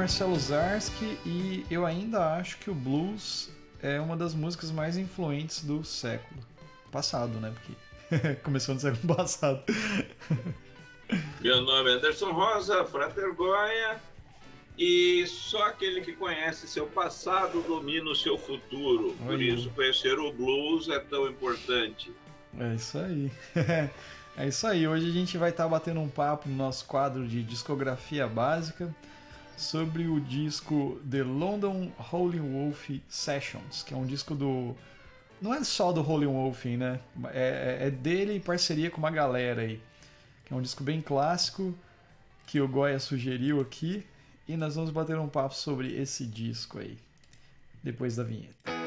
Marcelo Zarski e eu ainda acho que o blues é uma das músicas mais influentes do século passado, né? Porque começou no século passado. Meu nome é Anderson Rosa, Frater Goya, e só aquele que conhece seu passado domina o seu futuro. Por Oi. isso, conhecer o blues é tão importante. É isso aí. é isso aí. Hoje a gente vai estar tá batendo um papo no nosso quadro de discografia básica sobre o disco The London Howling Wolf Sessions, que é um disco do. Não é só do Howling Wolf, né? É, é dele em parceria com uma galera aí. Que é um disco bem clássico que o Goya sugeriu aqui. E nós vamos bater um papo sobre esse disco aí. Depois da vinheta.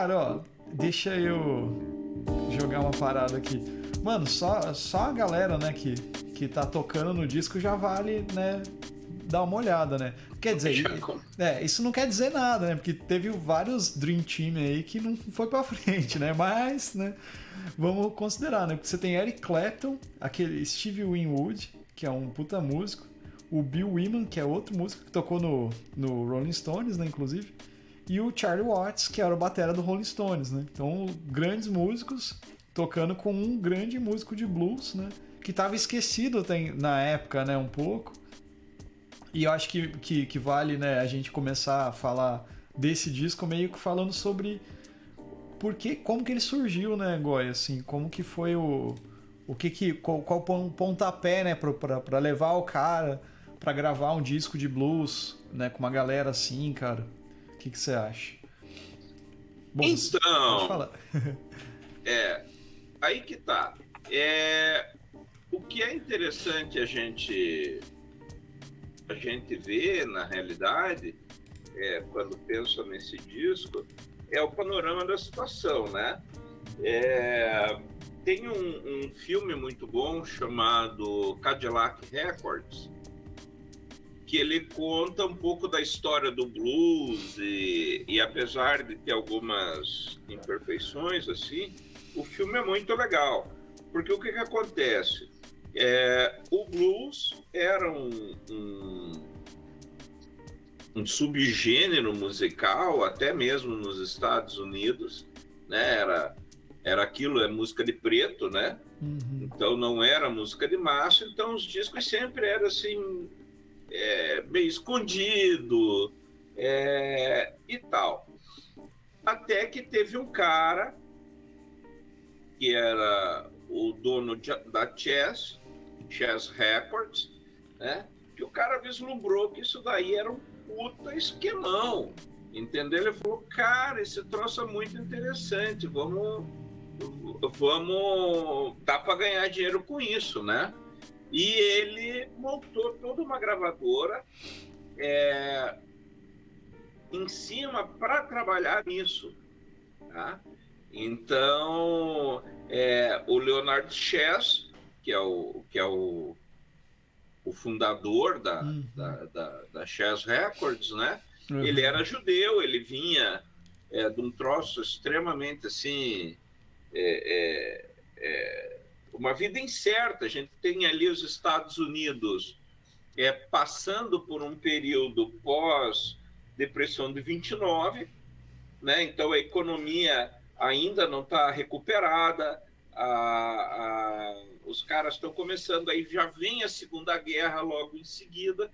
Cara, ó, deixa eu jogar uma parada aqui. Mano, só, só a galera, né, que, que tá tocando no disco já vale, né, dar uma olhada, né? Quer dizer, é, isso não quer dizer nada, né? Porque teve vários Dream Team aí que não foi pra frente, né? Mas, né, vamos considerar, né? Porque você tem Eric Clapton, aquele Steve Winwood, que é um puta músico, o Bill Wyman, que é outro músico que tocou no, no Rolling Stones, né, inclusive e o Charlie Watts, que era o batera do Rolling Stones, né? Então, grandes músicos tocando com um grande músico de blues, né? Que estava esquecido tem, na época, né? Um pouco. E eu acho que, que, que, vale né, a gente começar a falar desse disco meio que falando sobre por que, como que ele surgiu, né, Goya? Assim, como que foi o. O que que. Qual, qual pontapé, né, para levar o cara para gravar um disco de blues, né, com uma galera assim, cara que, que você acha? Bom, então, é, aí que tá. É, o que é interessante a gente a gente ver na realidade, é, quando pensa nesse disco, é o panorama da situação, né? É, tem um, um filme muito bom chamado Cadillac Records, que ele conta um pouco da história do blues e, e apesar de ter algumas imperfeições assim, o filme é muito legal. Porque o que, que acontece? É, o blues era um, um, um, subgênero musical, até mesmo nos Estados Unidos, né? Era, era aquilo, é música de preto, né? Uhum. Então não era música de massa, então os discos sempre eram assim é, meio escondido é, e tal. Até que teve um cara que era o dono de, da Chess, Chess Records, né? Que o cara vislumbrou que isso daí era um puta esquemão, entendeu? Ele falou, cara, esse troço é muito interessante, vamos, vamos, dá para ganhar dinheiro com isso, né? E ele montou toda uma gravadora é, em cima para trabalhar nisso. Tá? Então, é, o Leonard Chess, que é o, que é o, o fundador da, uhum. da, da, da Chess Records, né? Uhum. Ele era judeu, ele vinha é, de um troço extremamente assim. É, é, é uma vida incerta. A gente tem ali os Estados Unidos é, passando por um período pós-depressão de 29, né? então a economia ainda não está recuperada, a, a, os caras estão começando, aí já vem a Segunda Guerra logo em seguida,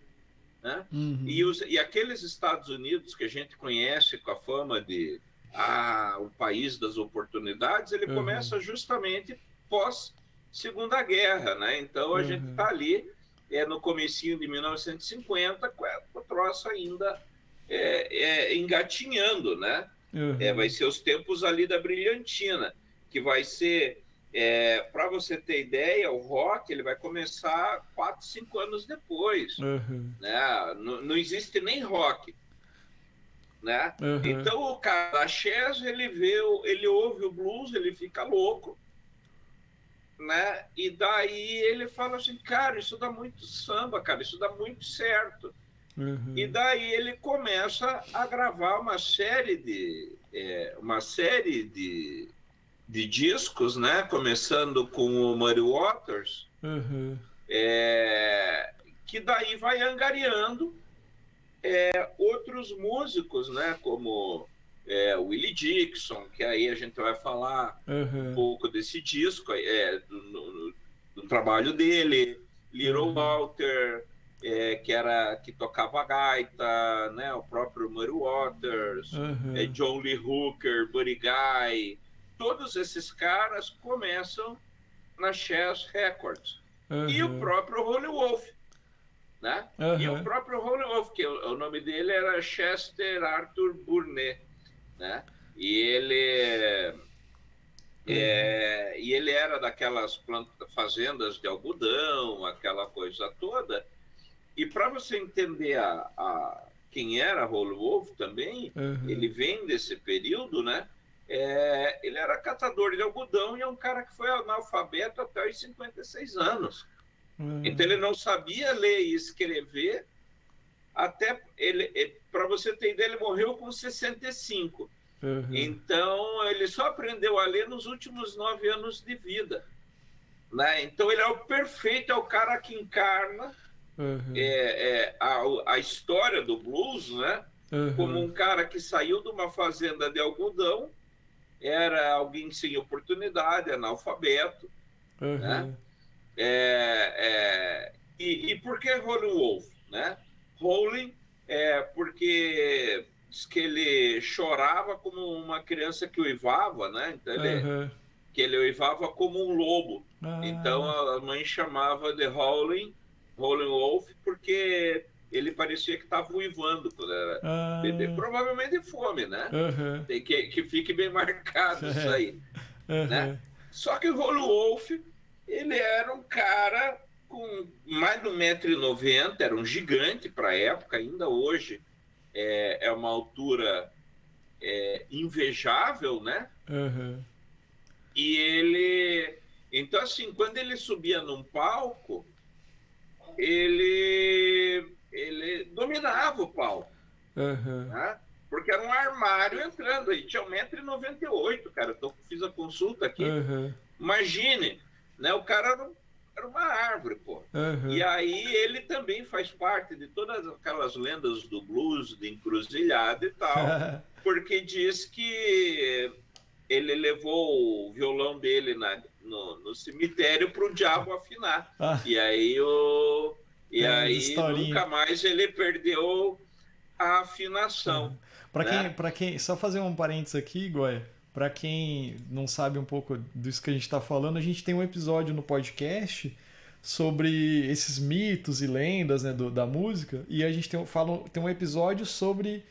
né? Uhum. E, os, e aqueles Estados Unidos que a gente conhece com a fama de ah, o país das oportunidades, ele uhum. começa justamente pós Segunda Guerra, né? Então a uhum. gente está ali é, no comecinho de 1950 com o troço ainda é, é, engatinhando, né? Uhum. É, vai ser os tempos ali da brilhantina, que vai ser, é, para você ter ideia, o rock ele vai começar quatro, cinco anos depois. Uhum. Né? Não, não existe nem rock né? Uhum. Então o cara Chess, ele vê, ele ouve o blues, ele fica louco, né? E daí ele fala assim, cara, isso dá muito samba, cara, isso dá muito certo. Uhum. E daí ele começa a gravar uma série de é, uma série de, de discos, né? Começando com o Muddy Waters, uhum. é, que daí vai angariando é, outros músicos, né? Como é, Willie Dixon, que aí a gente vai falar uhum. um pouco desse disco, é, do, do trabalho dele, Little uhum. Walter, é, que era que tocava gaita, né? O próprio Murray Waters, uhum. é, John Lee Hooker, Buddy Guy, todos esses caras começam na Chess Records uhum. e o próprio Holy Wolf, né? E o próprio Holy Wolf, que o, o, nome dele era Chester Arthur Burnet, né? E ele é, e ele era daquelas plantas, fazendas de algodão, aquela coisa toda. E para você entender a, a, quem era Holy Wolf também, uhum. ele vem desse período, né? É, ele era catador de algodão e é um cara que foi analfabeto até os 56 anos. Uhum. Então ele não sabia ler e escrever até ele, para você ter ideia, ele morreu com 65. Uhum. Então ele só aprendeu a ler nos últimos nove anos de vida. Né? Então ele é o perfeito, é o cara que encarna uhum. é, é, a, a história do blues, né? Uhum. Como um cara que saiu de uma fazenda de algodão, era alguém sem oportunidade, analfabeto, uhum. né? É, é, e, e por que Rolling Wolf, né? Rolling é porque diz que ele chorava como uma criança que uivava, né? Então ele, que ele uivava como um lobo. Ah. Então a mãe chamava de Howling Rolling Wolf porque ele parecia que estava uivando quando era ah. bebê. Provavelmente fome, né? Uhum. Tem que, que fique bem marcado isso aí. Uhum. Né? Só que o Rolling Wolf, ele era um cara com mais de 1,90m, era um gigante para a época, ainda hoje é, é uma altura é, invejável, né? Uhum. E ele. Então, assim, quando ele subia num palco, ele, ele dominava o palco. Uhum. Né? Porque era um armário entrando aí. Tinha 1,98m, cara. Eu tô, fiz a consulta aqui. Uhum. Imagine, né? O cara era, era uma árvore, pô. Uhum. E aí ele também faz parte de todas aquelas lendas do blues, de encruzilhada e tal. porque diz que ele levou o violão dele na, no, no cemitério para o diabo afinar. Ah. E aí, o, e aí nunca mais ele perdeu a afinação. Para né? quem, para quem, só fazer um parênteses aqui, Goya, para quem não sabe um pouco disso que a gente está falando, a gente tem um episódio no podcast sobre esses mitos e lendas né, do, da música e a gente tem, fala, tem um episódio sobre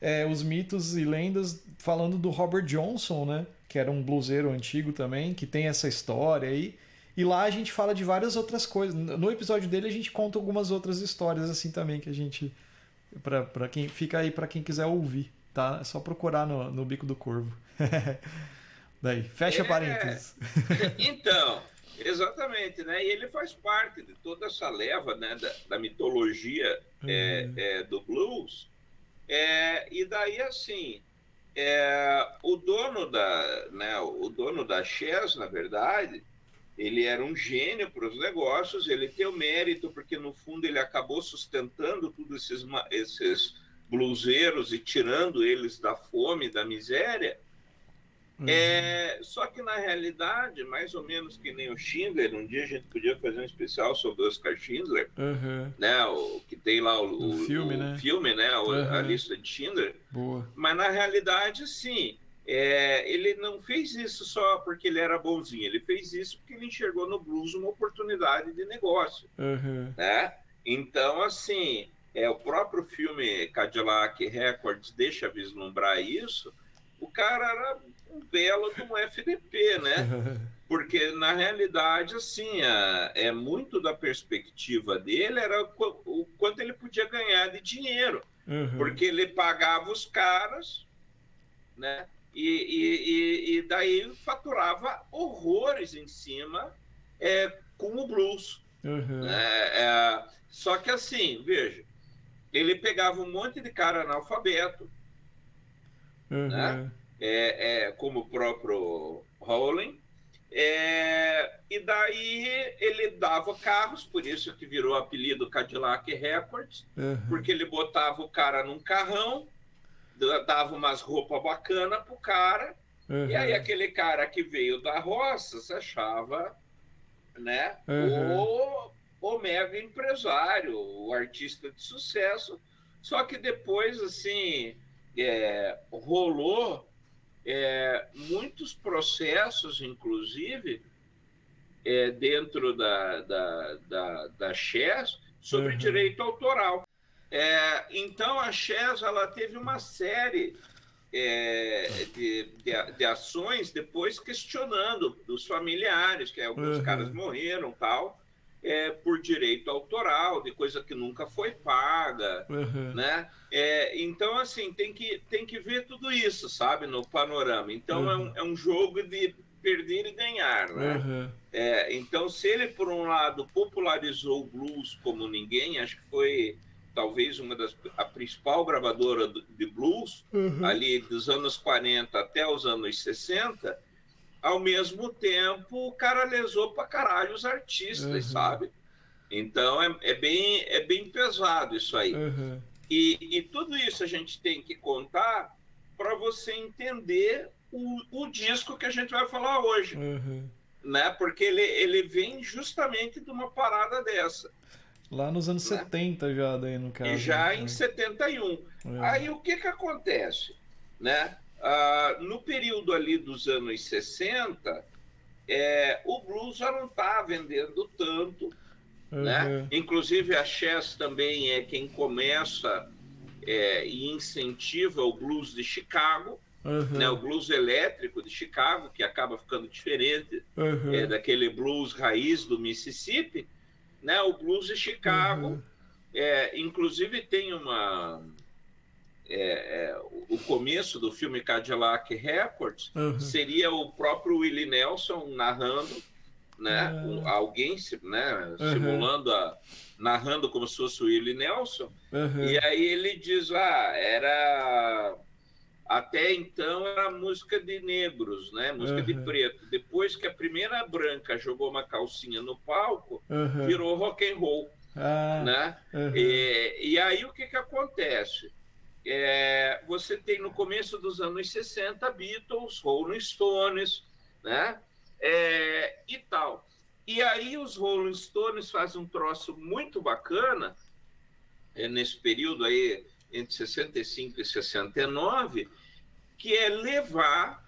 é, os mitos e lendas falando do Robert Johnson, né? Que era um bluseiro antigo também, que tem essa história aí. E lá a gente fala de várias outras coisas. No episódio dele a gente conta algumas outras histórias assim também que a gente para quem fica aí para quem quiser ouvir, tá? É só procurar no, no bico do corvo. Daí, fecha é... parênteses. então, exatamente, né? E ele faz parte de toda essa leva, né, da, da mitologia uhum. é, é, do blues é, e daí, assim, é, o dono da, né, o dono da Chess, na verdade, ele era um gênio para os negócios, ele tem o mérito porque no fundo ele acabou sustentando todos esses, esses bluseiros e tirando eles da fome, da miséria. Uhum. É, só que na realidade, mais ou menos que nem o Schindler, um dia a gente podia fazer um especial sobre o Oscar Schindler, uhum. né? O que tem lá o, o filme, o, né? filme, né? Uhum. A lista de Schindler. Boa. Mas na realidade, sim. É, ele não fez isso só porque ele era bonzinho, ele fez isso porque ele enxergou no blues uma oportunidade de negócio, né? Então, assim, é o próprio filme Cadillac Records deixa vislumbrar isso o cara era um belo de um FDP, né? Porque, na realidade, assim, é, é muito da perspectiva dele era o, o quanto ele podia ganhar de dinheiro. Uhum. Porque ele pagava os caras, né? E, e, e, daí faturava horrores em cima é, com o blues. Uhum. É, é, só que assim, veja, ele pegava um monte de cara analfabeto, uhum. né? É, é, como o próprio Rowling, é, e daí ele dava carros, por isso que virou apelido Cadillac Records, uhum. porque ele botava o cara num carrão, dava umas roupas bacanas pro cara, uhum. e aí aquele cara que veio da roça se achava né, uhum. o, o mega empresário, o artista de sucesso. Só que depois, assim, é, rolou é, muitos processos, inclusive, é, dentro da, da, da, da Chess, sobre uhum. direito autoral. É, então, a Chess ela teve uma série é, de, de, de, ações depois questionando dos familiares, que alguns uhum. caras morreram tal, é, por direito autoral, de coisa que nunca foi paga, uhum. né? É, então, assim, tem que, tem que ver tudo isso, sabe, no panorama. Então, uhum. é, um, é um jogo de perder e ganhar, né? Uhum. É, então, se ele, por um lado, popularizou o blues como ninguém, acho que foi talvez uma das a principal gravadora de blues uhum. ali dos anos 40 até os anos 60 ao mesmo tempo o cara lesou pra caralho os artistas, uhum. sabe? Então é, é, bem, é bem pesado isso aí. Uhum. E, e tudo isso a gente tem que contar para você entender o, o disco que a gente vai falar hoje. Uhum. Né? Porque ele, ele vem justamente de uma parada dessa. Lá nos anos né? 70 já, daí no caso. E já né? em 71. É. Aí o que que acontece? Né? Ah, no período ali dos anos 60, é, o blues já não está vendendo tanto, uhum. né? Inclusive a Chess também é quem começa é, e incentiva o blues de Chicago, uhum. né? O blues elétrico de Chicago, que acaba ficando diferente uhum. é, daquele blues raiz do Mississippi, né? O blues de Chicago, é, inclusive tem uma é, é, o começo do filme Cadillac Records uhum. seria o próprio Willie Nelson narrando, né? Uhum. Alguém né, uhum. simulando a, narrando como se fosse o Willie Nelson. E aí ele diz: ah, era até então era música de negros, né? Música de preto. Depois que a primeira branca jogou uma calcinha no palco, virou rock and roll. Ah, né? E, e aí o que que acontece? É, você tem no começo dos anos 60 Beatles, Rolling Stones, né? É, e tal. E aí os Rolling Stones fazem um troço muito bacana é, nesse período aí entre 65 e 69, que é levar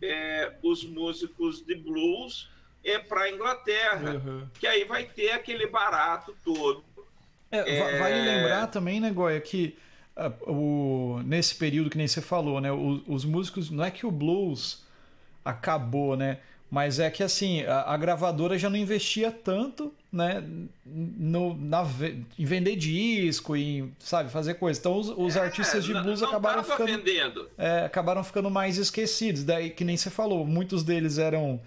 é, os músicos de blues é, para a Inglaterra, uhum. que aí vai ter aquele barato todo. É, vale lembrar também, né, Goya, que o, nesse período que nem você falou, né? Os, os, músicos, não é que o blues acabou, né? Mas é que assim, a, a gravadora já não investia tanto, né? No, na, em vender disco e, sabe, fazer coisa. Então os, os é, artistas de blues não, acabaram ficando. É, acabaram ficando mais esquecidos. Daí, que nem você falou, muitos deles eram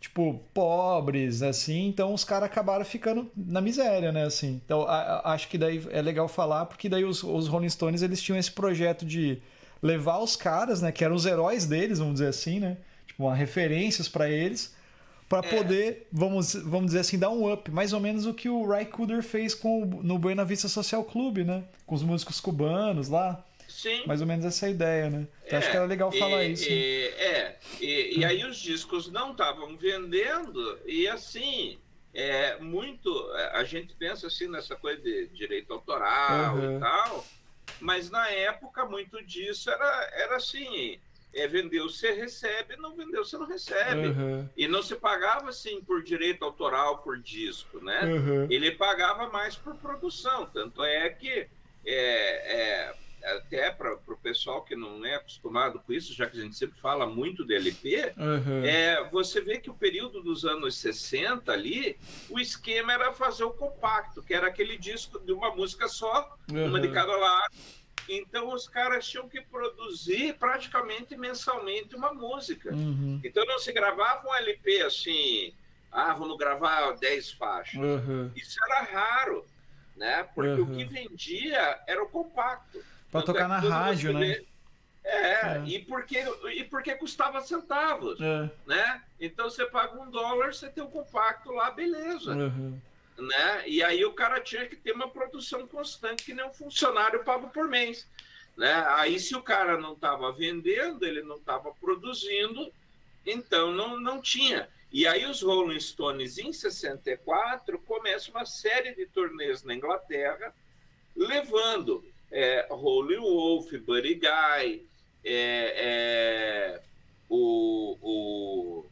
tipo, pobres, assim, então os caras acabaram ficando na miséria, né, assim. Então, a, a, acho que daí é legal falar, porque daí os, os Rolling Stones, eles tinham esse projeto de levar os caras, né, que eram os heróis deles, vamos dizer assim, né, tipo, uma referências para eles, para é. poder, vamos, vamos dizer assim, dar um up, mais ou menos o que o Ray Cooder fez com, no Buena Vista Social Club, né, com os músicos cubanos lá. Sim. Mais ou menos essa ideia, né? Então, é, acho que era legal falar e, isso. E, é, e, e, aí os discos não estavam vendendo, e assim, é muito. É, a gente pensa assim nessa coisa de direito autoral uhum. e tal, mas na época muito disso era, era assim. É, vendeu, você recebe, não vendeu, você não recebe. Uhum. E não se pagava assim por direito autoral por disco, né? Uhum. Ele pagava mais por produção. Tanto é que é, é até para pessoal que não é acostumado com isso, já que a gente sempre fala muito de LP, uhum. é, você vê que o período dos anos 60 ali, o esquema era fazer o compacto, que era aquele disco de uma música só, uhum. uma de cada lado. Então os caras tinham que produzir praticamente mensalmente uma música. Uhum. Então não se gravava um LP assim, ah, vamos gravar 10 faixas. Isso era raro né? Porque uhum. o que vendia era o compacto. Para tocar é na rádio, né? É, é, E, porque, e porque custava centavos, é. né? Então você paga um dólar, você tem um compacto lá, beleza. Uhum. Né? E aí o cara tinha que ter uma produção constante, que nem um funcionário pago por mês. Né? Aí se o cara não estava vendendo, ele não estava produzindo, então não, não tinha. E aí os Rolling Stones, em 64, começam uma série de turnês na Inglaterra, levando é, Holy Wolf, Buddy Guy, é, é, o, o...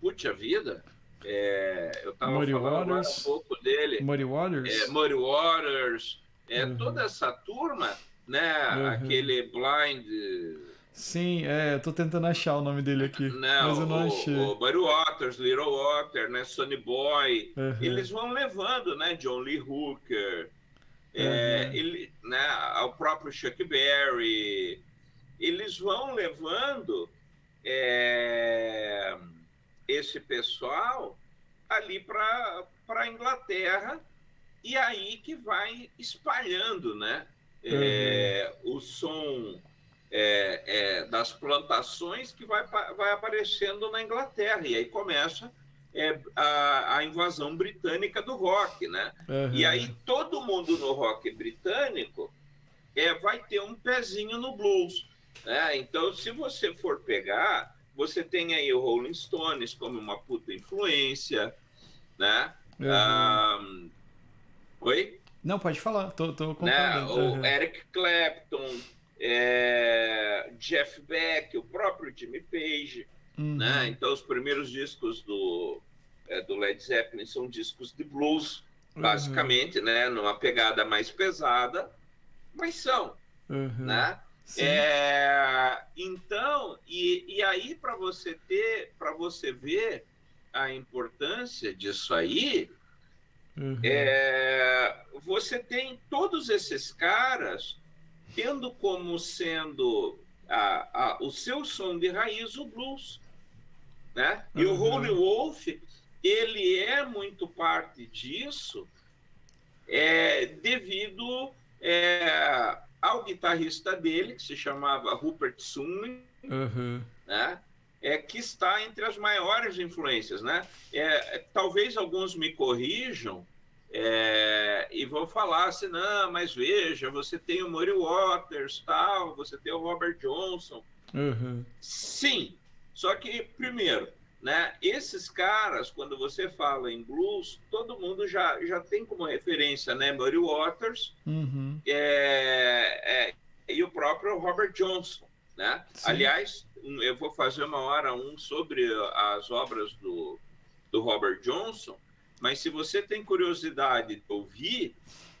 Puxa vida, é, eu estava falando Waters, um pouco dele. Muddy Waters? É, Muddy Waters, é, uhum. toda essa turma, né, uhum. aquele Blind... Sim, é, eu tô tentando achar o nome dele aqui, não, mas eu não o, achei. O Buddy Waters, Little Water, né, Sonny Boy, uhum. eles vão levando, né, John Lee Hooker, uhum. é, ele, né, o próprio Chuck Berry, eles vão levando é, esse pessoal ali para a Inglaterra e aí que vai espalhando, né, uhum. é, o som é, é, das plantações que vai, vai aparecendo na Inglaterra. E aí começa é, a, a, invasão britânica do rock, né? Uhum. E aí todo mundo no rock britânico é, vai ter um pezinho no blues. Né? Então, se você for pegar, você tem aí o Rolling Stones como uma puta influência, né? Uhum. Um... Oi? Não, pode falar, tô, tô né? O Eric Clapton, é, Jeff Beck, o próprio Jimmy Page. Uhum. Né? Então, os primeiros discos do, é, do Led Zeppelin são discos de blues, uhum. basicamente, uhum. né? numa pegada mais pesada, mas são. Uhum. Né? É, então, e, e aí para você ter, para você ver a importância disso aí, uhum. é, você tem todos esses caras tendo como sendo a, a, o seu som de raiz o blues. Né? E uhum. o Holy Wolf, ele é muito parte disso é, devido é, ao guitarrista dele, que se chamava Rupert Sumlin, uhum. né? é, que está entre as maiores influências. Né? É, talvez alguns me corrijam, é, e vão falar assim, não, mas veja, você tem o Murray Waters, tal, você tem o Robert Johnson. Uhum. Sim, só que, primeiro, né, esses caras, quando você fala em blues, todo mundo já, já tem como referência, né, Murray Waters uhum. é, é, e o próprio Robert Johnson, né? Aliás, eu vou fazer uma hora um sobre as obras do, do Robert Johnson, mas se você tem curiosidade de ouvir,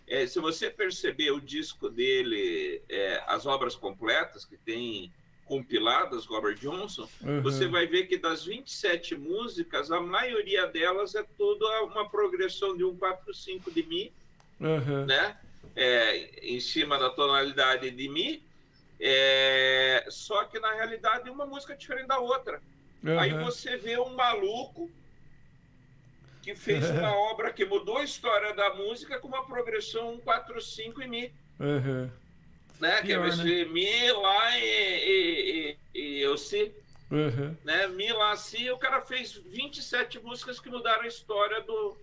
é, se você perceber o disco dele, é, as obras completas que tem compiladas, Robert Johnson, uhum. você vai ver que das 27 músicas, a maioria delas é toda uma progressão de um 4, 5 de Mi, uhum. né? É, em cima da tonalidade de Mi, é, só que na realidade uma música é diferente da outra. Uhum. Aí você vê um maluco que fez uma obra que mudou a história da música com uma progressão 1, 4, 5 e Mi. Uhum. Né? Pior, que é né? Mi, Lá e, e, e, e eu Si. Uhum. Né? Mi, Lá, Si. O cara fez 27 músicas que mudaram a história do,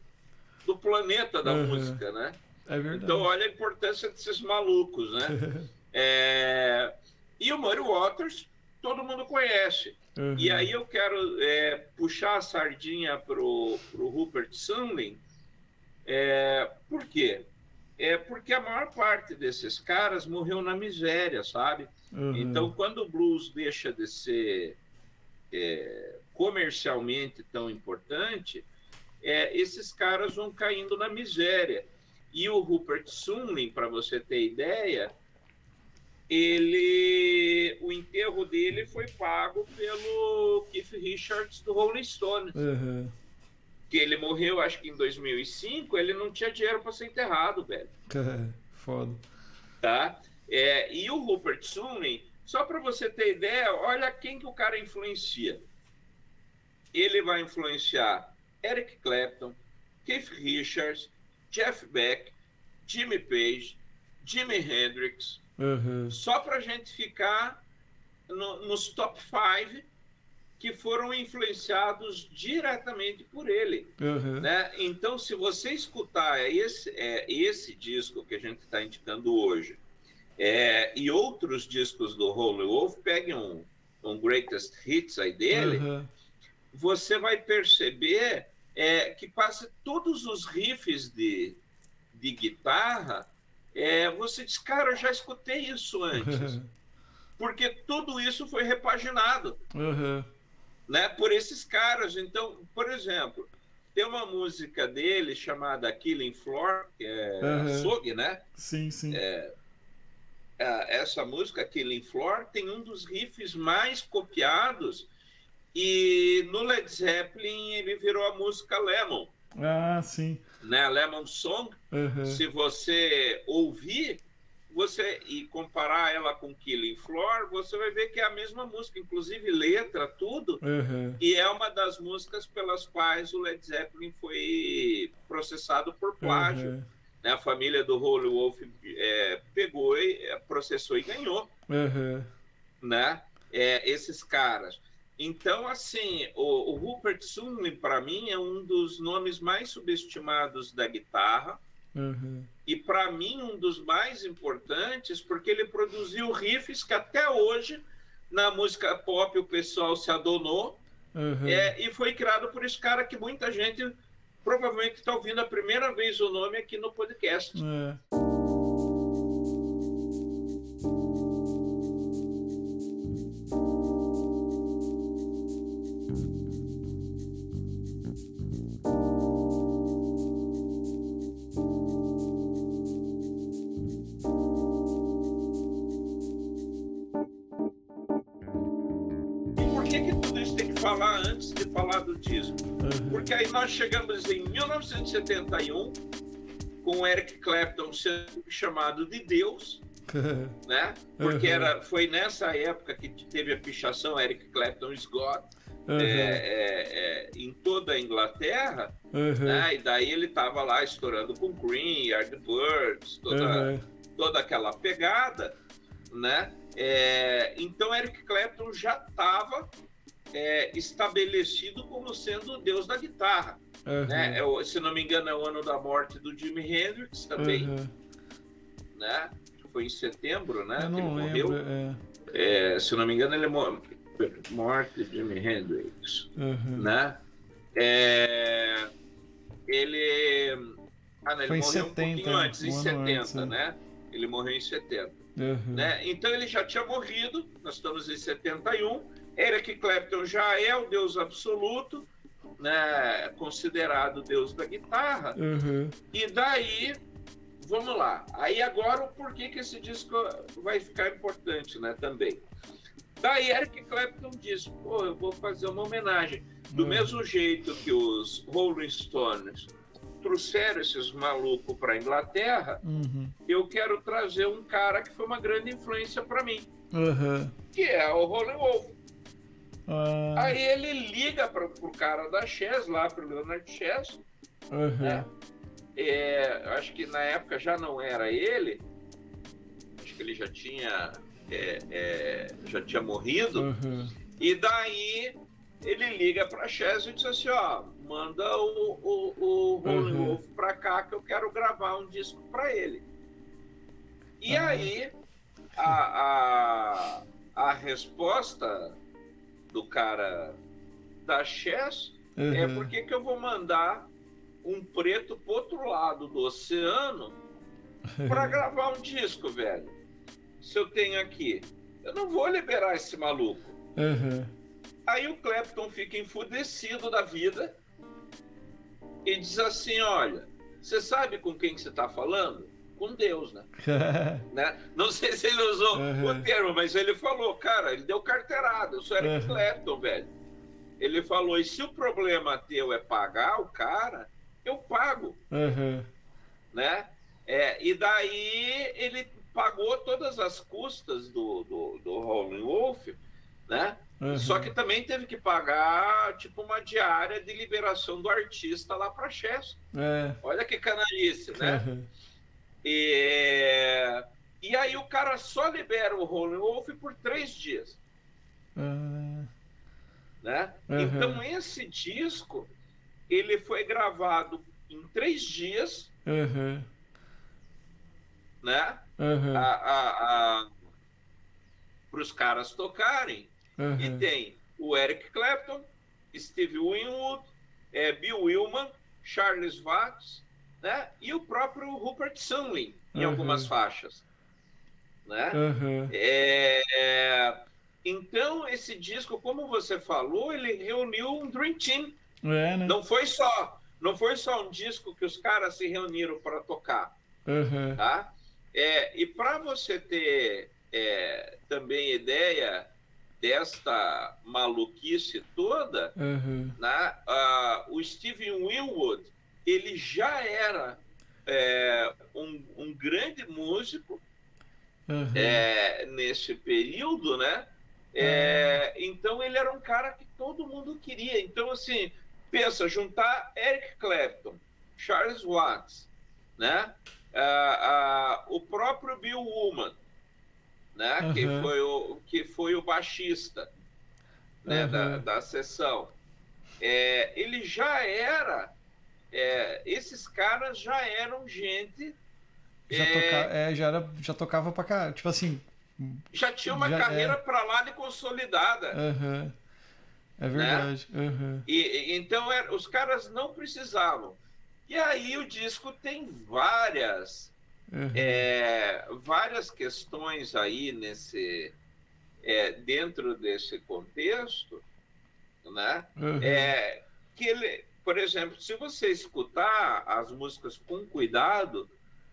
do planeta da uhum. música, né? É verdade. Então, olha a importância desses malucos, né? é... E o Murray Waters, todo mundo conhece. Uhum. E aí eu quero é, puxar a sardinha para o Rupert Sandlin. É, por quê? É porque a maior parte desses caras morreu na miséria, sabe? Uhum. Então, quando o blues deixa de ser é, comercialmente tão importante, é, esses caras vão caindo na miséria. E o Rupert Sumlin, para você ter ideia, ele, o enterro dele foi pago pelo Keith Richards do Rolling Stones. Uhum. Que ele morreu, acho que em 2005, ele não tinha dinheiro para ser enterrado, velho. Foda. Tá? É, e o Rupert Sumlin, só para você ter ideia, olha quem que o cara influencia. Ele vai influenciar Eric Clapton, Keith Richards, Jeff Beck, Jimmy Page, Jimi Hendrix, uhum. só para gente ficar no, nos top 5 que foram influenciados diretamente por ele. Uhum. Né? Então, se você escutar esse, é, esse disco que a gente está indicando hoje é, e outros discos do Holy Wolf, pegue um, um Greatest Hits aí dele, Uhum. você vai perceber é, que quase todos os riffs de, de guitarra, é, você diz, cara, eu já escutei isso antes. Porque tudo isso foi repaginado Uhum. Né, por esses caras. Então, por exemplo, tem uma música dele chamada Killing Floor, que é Uhum. açougue, né? Sim, sim. É, Essa música, Killing Floor, tem um dos riffs mais copiados e no Led Zeppelin ele virou a música Lemon, Ah, sim. né? Lemon Song. Uhum. Se você ouvir você e comparar ela com Killing Floor, você vai ver que é a mesma música, inclusive letra, tudo. Uhum. E é uma das músicas pelas quais o Led Zeppelin foi processado por plágio. Uhum. Né? A família do Holy Wolf é, pegou e é, processou e ganhou, Uhum. né? É, esses caras. Então, assim, o, o Rupert Sumlin, para mim, é um dos nomes mais subestimados da guitarra. Uhum. E, para mim, um dos mais importantes, porque ele produziu riffs que até hoje, na música pop, o pessoal se adonou. Uhum. É, e foi criado por esse cara que muita gente provavelmente está ouvindo a primeira vez o nome aqui no podcast. É. nós chegamos em 1971, com o Eric Clapton sendo chamado de Deus, né? Porque Uhum. era, foi nessa época que teve a pichação Eric Clapton Scott Uhum. é, é, é, em toda a Inglaterra, Uhum. né? E daí ele estava lá estourando com Cream, Yardbirds, toda, toda aquela pegada, né? É, então Eric Clapton já estava estabelecido como sendo o deus da guitarra, Uhum. né? É se não me engano é o ano da morte do Jimi Hendrix também, Uhum. né? Foi em setembro, né? Eu que ele não morreu. lembro. É. É, se não me engano ele morreu morte de Jimi Hendrix, Uhum. né? É, ele ah, não, ele Foi em morreu 70, um pouquinho antes, em um ano 70, antes, é. né? Ele morreu em 70. Uhum. né? Então ele já tinha morrido, nós estamos em 71. Eric Clapton já é o deus absoluto, né? considerado deus da guitarra. Uhum. E daí, vamos lá. Aí agora o porquê que esse disco vai ficar importante né? também. Daí Eric Clapton disse, pô, eu vou fazer uma homenagem. Do Uhum. mesmo jeito que os Rolling Stones trouxeram esses malucos para a Inglaterra, Uhum. eu quero trazer um cara que foi uma grande influência para mim, Uhum. que é o Holy Wolf. Ah, Aí ele liga para o cara da Chess, lá para o Leonard Chess, uhum. né? É, acho que na época já não era ele, acho que ele já tinha, é, é, já tinha morrido, Uhum. e daí ele liga para Chess e diz assim, ó, manda o, o, o Holy Uhum. Wolf para cá que eu quero gravar um disco para ele. E Ah. aí a, a, a resposta do cara da Chess é Uhum. por que que eu vou mandar um preto pro outro lado do oceano para gravar um disco, velho. Se eu tenho aqui, eu não vou liberar esse maluco. Uhum. Aí o Clapton fica enfudecido da vida e diz assim: Olha, você sabe com quem que você está falando? Com Deus, né? né? Não sei se ele usou uhum. o termo, mas ele falou, cara, ele deu carteirada. Eu sou Eric uhum. Clapton, velho. Ele falou, e se o problema teu é pagar o cara, eu pago. Uhum. Né? É, e daí ele pagou todas as custas do, do, do Rolling Wolf, né? Uhum. Só que também teve que pagar tipo uma diária de liberação do artista lá para Chess. É. Olha que canalice, né? Uhum. E, e aí o cara só libera o Rolling Wolf por três dias. Uhum. Né? Então esse disco ele foi gravado em três dias. Né? Para os caras tocarem. Uhum. E tem o Eric Clapton, Steve Winwood, é, Bill Willman, Charles Watts, né? E o próprio Rupert Sandlin em uhum. algumas faixas, né? Uhum. É, então esse disco, como você falou, ele reuniu um dream team. É, né? Não foi só, não foi só um disco que os caras se reuniram para tocar, tá? É, e para você ter é, também ideia desta maluquice toda, uhum. né, uh, o Steven Winwood ele já era é, um, um, grande músico uhum. é, nesse período, né? É, uhum. Então ele era um cara que todo mundo queria. Então assim, pensa juntar Eric Clapton, Charles Watts, né? O próprio Bill Woman, né? Uhum. Que, foi o, que foi o baixista né? Da, da sessão. É, ele já era. É, esses caras já eram gente. Já, é, toca, é, já, era, já tocava pra cá. Tipo assim. Já tinha uma já, carreira é. para lá de consolidada. Uhum. É verdade. Né? Uhum. E, então era, os caras não precisavam. E aí o disco tem várias Uhum. É, várias questões aí nesse é, dentro desse contexto, né? Uhum. É, que ele, por exemplo, se você escutar as músicas com cuidado,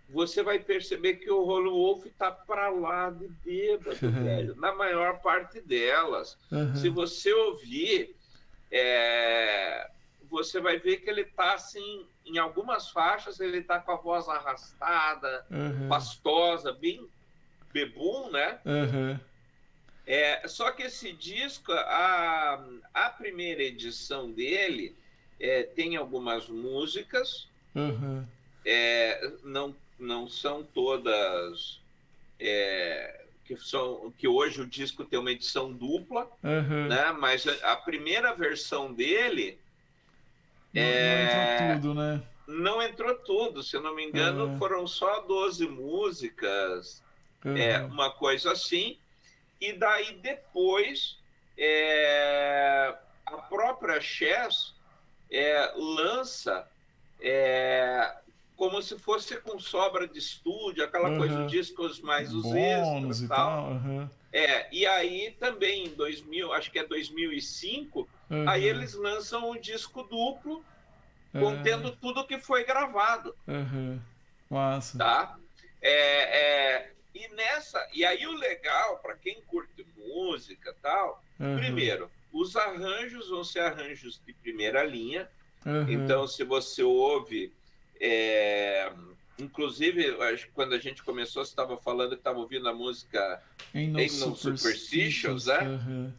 você vai perceber que o Rolo Wolf tá para lá de bêbado, uhum. velho, na maior parte delas. Se você ouvir, é, você vai ver que ele tá assim em algumas faixas ele tá com a voz arrastada, uhum. pastosa, bem bebum, né? Uhum. É, só que esse disco, a, a primeira edição dele é, tem algumas músicas, uhum. é, não, não são todas é, que são que hoje o disco tem uma edição dupla, uhum. né? Mas a, a primeira versão dele não, é... não, entrou tudo, né? Não entrou tudo, se eu não me engano, uhum. foram só 12 músicas, uhum. é, uma coisa assim. E daí depois é, a própria Chess é, lança é, como se fosse com sobra de estúdio, aquela uhum. coisa de discos mais os Bônus extras e tal. tal. Uhum. É, e aí também em 2000, acho que é 2005, Uhum. Aí eles lançam um disco duplo contendo uhum. tudo que foi gravado. Uhum. Massa. Tá? É, é, e nessa. E aí o legal, para quem curte música tal, uhum. primeiro, os arranjos vão ser arranjos de primeira linha. Uhum. Então, se você ouve. É, inclusive, quando a gente começou, você estava falando que estava ouvindo a música Ain't No, no Superstitions, né? Uhum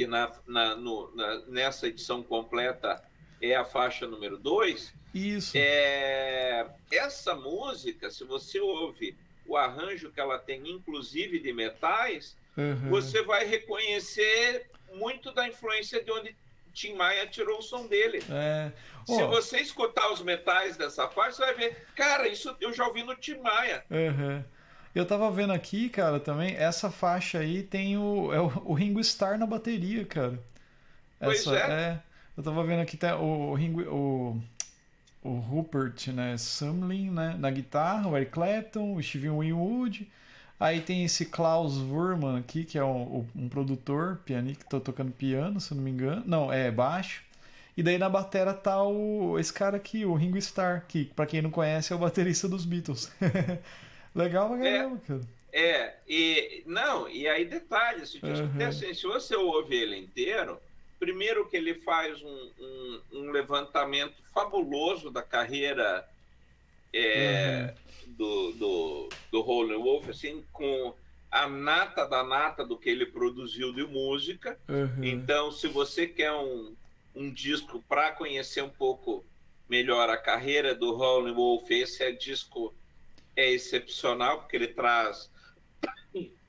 que na, na, no, na, nessa edição completa é a faixa número 2. Isso. É, essa música, se você ouve o arranjo que ela tem, inclusive de metais, uhum. você vai reconhecer muito da influência de onde Tim Maia tirou o som dele. É. Oh. Se você escutar os metais dessa faixa, você vai ver, cara, isso eu já ouvi no Tim Maia. Uhum. Eu tava vendo aqui, cara, também, essa faixa aí tem o, é o, o Ringo Starr na bateria, cara. Essa, pois é. é. Eu tava vendo aqui tem o, o Ringo, o, o Rupert, né, Sumlin, né, na guitarra, o Eric Clapton, o Steven Winwood. Aí tem esse Klaus Wurman aqui, que é um, um produtor, pianista, que tá tocando piano, se não me engano. Não, é baixo. E daí na batera tá o, esse cara aqui, o Ringo Starr, que pra quem não conhece é o baterista dos Beatles. Legal pra caramba, é, cara. É, e não, e aí detalhe, se, uhum. assim, se você ouve ele inteiro, primeiro que ele faz um, um, um levantamento fabuloso da carreira é, uhum. Do, do, do Rolling Wolf, assim, com a nata da nata do que ele produziu de música. Uhum. Então, se você quer um, um disco para conhecer um pouco melhor a carreira do Rolling Wolf, esse é disco é excepcional, porque ele traz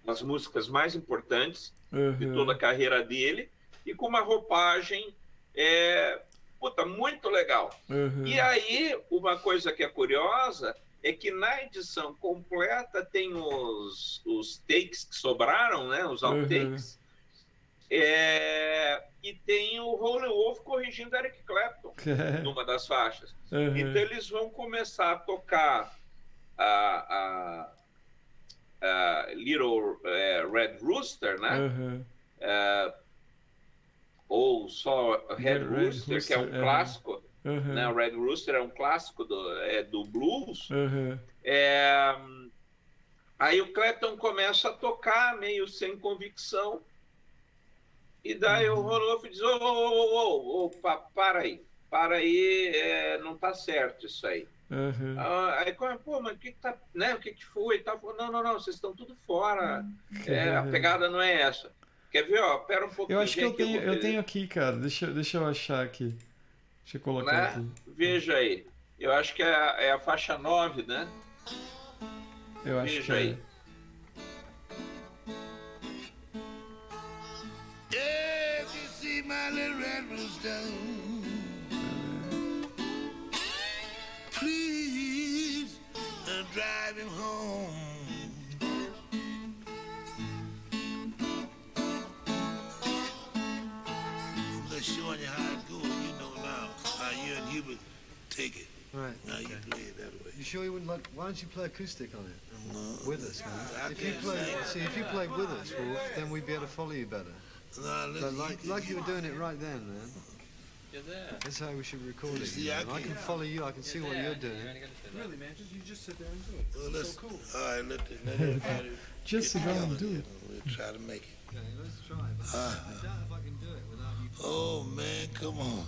as músicas mais importantes uhum. de toda a carreira dele e com uma roupagem é, puta, muito legal. Uhum. E aí, uma coisa que é curiosa é que na edição completa tem os, os takes que sobraram, né? Os outtakes. Uhum. É, e tem o Holy Wolf corrigindo Eric Clapton numa das faixas. Uhum. Então eles vão começar a tocar a, a, a Little uh, Red Rooster, né? Uhum. Uh, ou só Red, Red Rooster, Rooster, que é um é. clássico. Uhum. Né? O Red Rooster é um clássico do, é, do blues. Uhum. É, aí o Clapton começa a tocar meio sem convicção. E daí uhum. o Rodolfo diz: Ô, ô, ô, ô, para aí, para aí, é, não tá certo isso aí. Uhum. Aí, pô, mas o que, que tá, né? O que, que foi? Tá, não, não, não, vocês estão tudo fora. É, a pegada não é essa. Quer ver, ó? Pera um pouquinho. Eu acho que eu tenho, eu, eu tenho aqui, cara. Deixa, deixa eu achar aqui. Deixa eu colocar né? aqui. Veja aí. Eu acho que é a, é a faixa 9, né? Eu acho Veja que é. aí. Right. Now okay. you play it that way. You sure you wouldn't like? Why don't you play acoustic on it? No. With us, man. I if you play, see, if you played with us, Wolf, then we'd be able to follow you better. No, but like, like you were doing it right then, man. You're there. That's how we should record you it. See, I, I, can follow you. I can see what you're doing. Really, man, just you just sit there and do it. Well, let's, so cool. All right, let, the, let everybody just sit down and do it. We'll try to make it. Okay, let's try. But uh, I doubt if I can do it without you. Oh man, come on.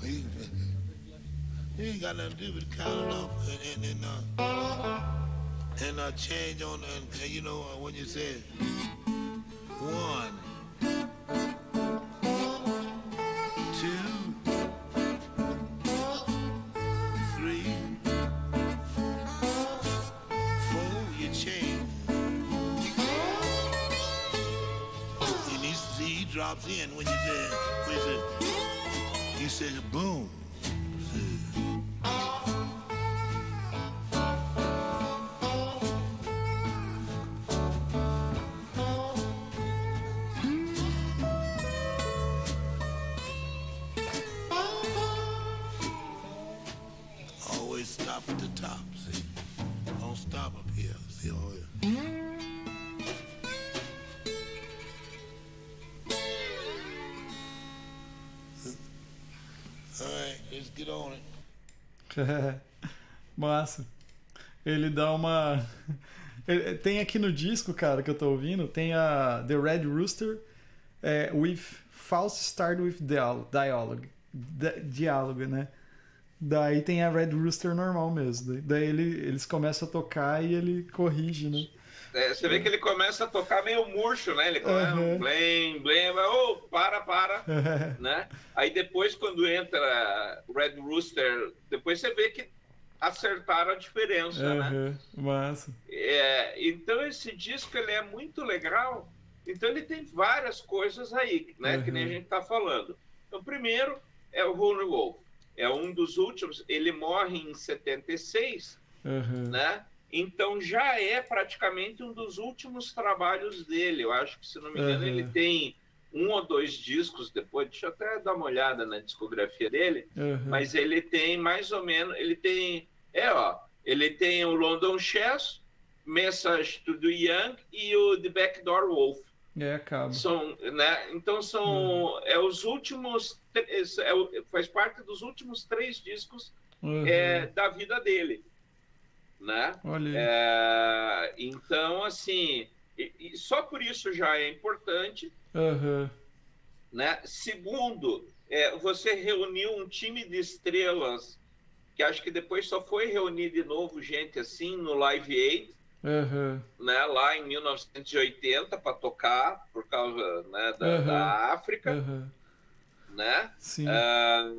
He, ain't got nothing to do but count it off and and, and uh and uh change on and, and you know uh, when you say one. Get on it. Massa. Ele dá uma. Tem aqui no disco, cara, que eu tô ouvindo, tem a The Red Rooster é, with False Start with Dialogue. Diálogo, né? Daí tem a Red Rooster normal mesmo. Daí ele, eles começam a tocar e ele corrige, né? É, você vê que ele começa a tocar meio murcho, né? Ele começa uhum. blém, blém, oh, para, para, né? Aí depois quando entra Red Rooster, depois você vê que acertaram a diferença, uhum. né? Massa. É, então esse disco ele é muito legal. Então ele tem várias coisas aí, né? Uhum. Que nem a gente tá falando. Então primeiro é o Holy Wolf. É um dos últimos. Ele morre em 76, uhum. né? Então já é praticamente um dos últimos trabalhos dele. Eu acho que, se não me engano, uhum. ele tem um ou dois discos depois. Deixa eu até dar uma olhada na discografia dele. Uhum. Mas ele tem mais ou menos. Ele tem. É, ó. Ele tem o London Chess, Message to the Young e o The Backdoor Wolf. É, acaba. São, né? Então são é os últimos é, faz parte dos últimos três discos Uhum. é, da vida dele, né? É, então assim e- e só por isso já é importante, Aham. né? Segundo, é, você reuniu um time de estrelas que acho que depois só foi reunir de novo gente assim no Live Aid, Aham. né? Lá em 1980 para tocar por causa né, da, Aham. da África, né? Sim. Ah,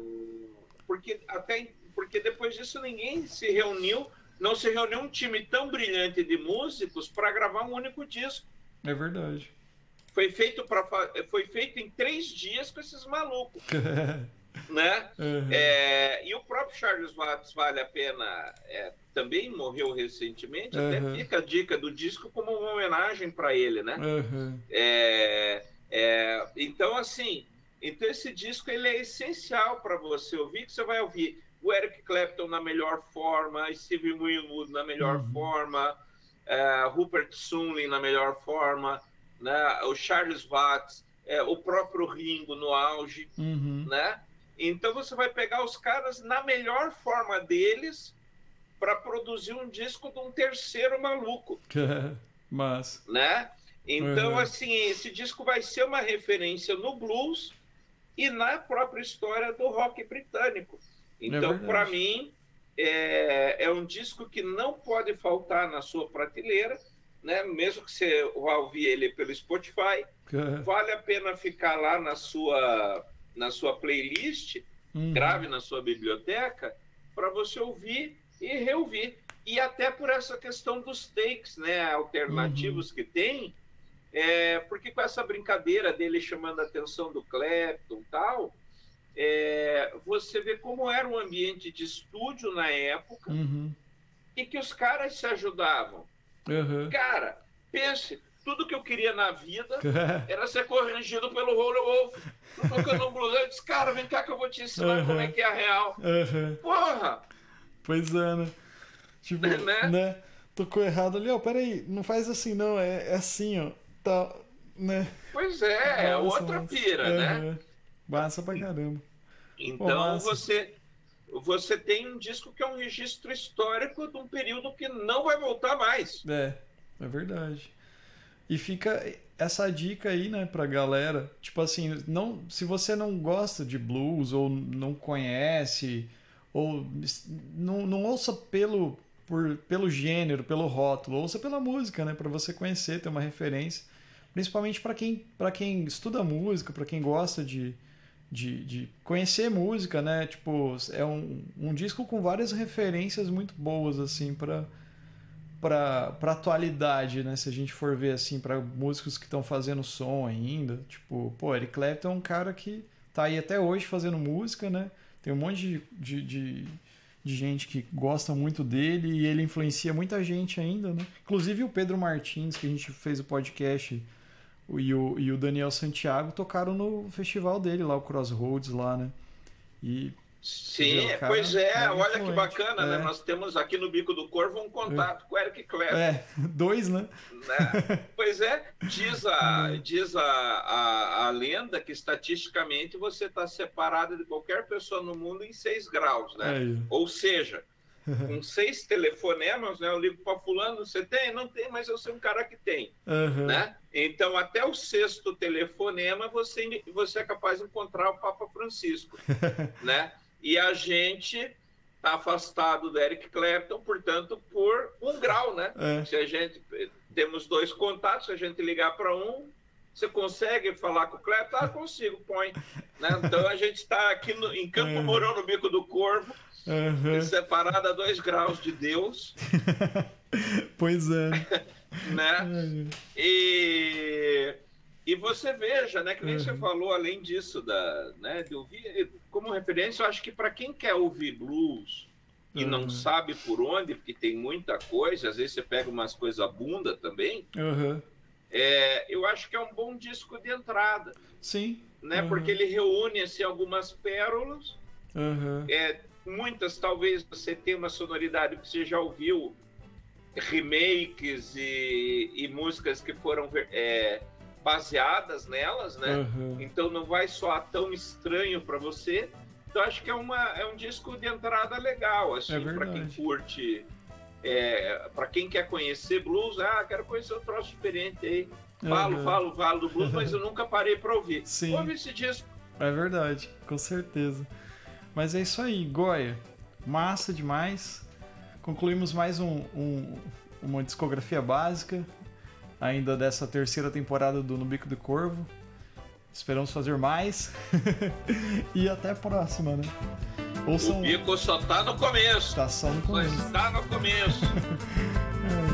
porque até porque depois disso ninguém se reuniu, não se reuniu um time tão brilhante de músicos para gravar um único disco. É verdade. Foi feito para foi feito em três dias com esses malucos, né? Aham. É, e o próprio Charles Watts vale a pena. é, também morreu recentemente. Aham. Até fica a dica do disco como uma homenagem para ele, né? Aham. É, é, então, assim, então esse disco ele é essencial para você ouvir, que você vai ouvir o Eric Clapton na melhor forma, Steve Winwood na melhor Uhum. forma, é, Rupert Sundlin na melhor forma, né, o Charles Watts, é, o próprio Ringo no auge, Uhum. né? Então você vai pegar os caras na melhor forma deles para produzir um disco de um terceiro maluco Mas. né? Então, Uhum. assim, esse disco vai ser uma referência no blues e na própria história do rock britânico. Então, verdade. para mim, é, é um disco que não pode faltar na sua prateleira, né? Mesmo que você vá ouvir ele pelo Spotify, vale a pena ficar lá na sua na sua playlist, Uhum. grave na sua biblioteca para você ouvir e reouvir. E até por essa questão dos takes né, alternativos que tem, é, porque com essa brincadeira dele chamando a atenção do Clapton e tal, é, você vê como era o ambiente de estúdio na época Uhum. e que os caras se ajudavam. Aham. Cara, pense, tudo que eu queria na vida era ser corrigido pelo Rolling Wolf. Tocando um blues, eu disse, cara, vem cá que eu vou te ensinar Uhum. como é que é a real. Aham. Porra! Pois é, né? Tipo, Né? né? Tocou errado ali, ó. Peraí, não faz assim, não. É, é assim, ó. Tá. Né? Pois é, é Massa, outra massa. pira, né? Aham. Massa pra caramba. Então massa. você você tem um disco que é um registro histórico de um período que não vai voltar mais. É, é verdade. E fica essa dica aí, né, pra galera. Tipo assim, não, se você não gosta de blues ou não conhece, ou não, não ouça pelo, por, pelo gênero, pelo rótulo, ouça pela música, né, pra você conhecer, ter uma referência. Principalmente pra quem, pra quem estuda música, pra quem gosta de, de, de conhecer música, né? Tipo, é um, um disco com várias referências muito boas, assim, pra pra, pra atualidade, né? Se a gente for ver assim, pra músicos que estão fazendo som ainda. Tipo, pô, Eric Clapton é um cara que tá aí até hoje fazendo música, né? Tem um monte de, de, de, de gente que gosta muito dele e ele influencia muita gente ainda, né? Inclusive o Pedro Martins, que a gente fez o podcast, e o, e o Daniel Santiago tocaram no festival dele lá, o Crossroads lá, né? E Sim, pois é, é olha que bacana, É. né? Nós temos aqui no Bico do Corvo um contato com o Eric Clapton. é, dois, né? né? Pois é, diz, a, diz a, a, a lenda que estatisticamente você está separado de qualquer pessoa no mundo em seis graus, né? Aí. Ou seja, com seis telefonemas, né? Eu ligo para fulano, você tem? Não tem, mas eu sou um cara que tem, Aham. né? Então, até o sexto telefonema, você, você é capaz de encontrar o Papa Francisco, né? E a gente está afastado do Eric Clapton, portanto, por um grau, né? É. Se a gente temos dois contatos, se a gente ligar para um, você consegue falar com o Clapton? Ah, consigo, põe. Né? Então a gente está aqui no- em Campo É. Mourão, no Bico do Corvo, Aham. separado a dois graus de Deus, Pois é. né? E, e você veja, né, que nem você Uhum. falou, além disso, da, né, de ouvir, como referência, eu acho que para quem quer ouvir blues e não Uhum. sabe por onde, porque tem muita coisa, às vezes você pega umas coisas bunda também, é, eu acho que é um bom disco de entrada, Sim. né? Uhum. Porque ele reúne assim, algumas pérolas, é, muitas talvez você tenha uma sonoridade que você já ouviu, remakes e, e músicas que foram é, baseadas nelas, né? Aham. Então não vai soar tão estranho para você. Então acho que é, uma, é um disco de entrada legal, assim, É para quem curte, é, para quem quer conhecer blues, ah, quero conhecer um troço diferente aí. Falo, Aham. falo, falo do blues, mas eu nunca parei para ouvir. Sim. Ouve esse disco. É verdade, com certeza. Mas é isso aí, Goya. Massa demais. Concluímos mais um, um- uma discografia básica, ainda dessa terceira temporada do No Bico do Corvo. Esperamos fazer mais. e até a próxima, né? O Ouçam. bico só tá no começo. Tá só no Só começo. está no começo. Ai,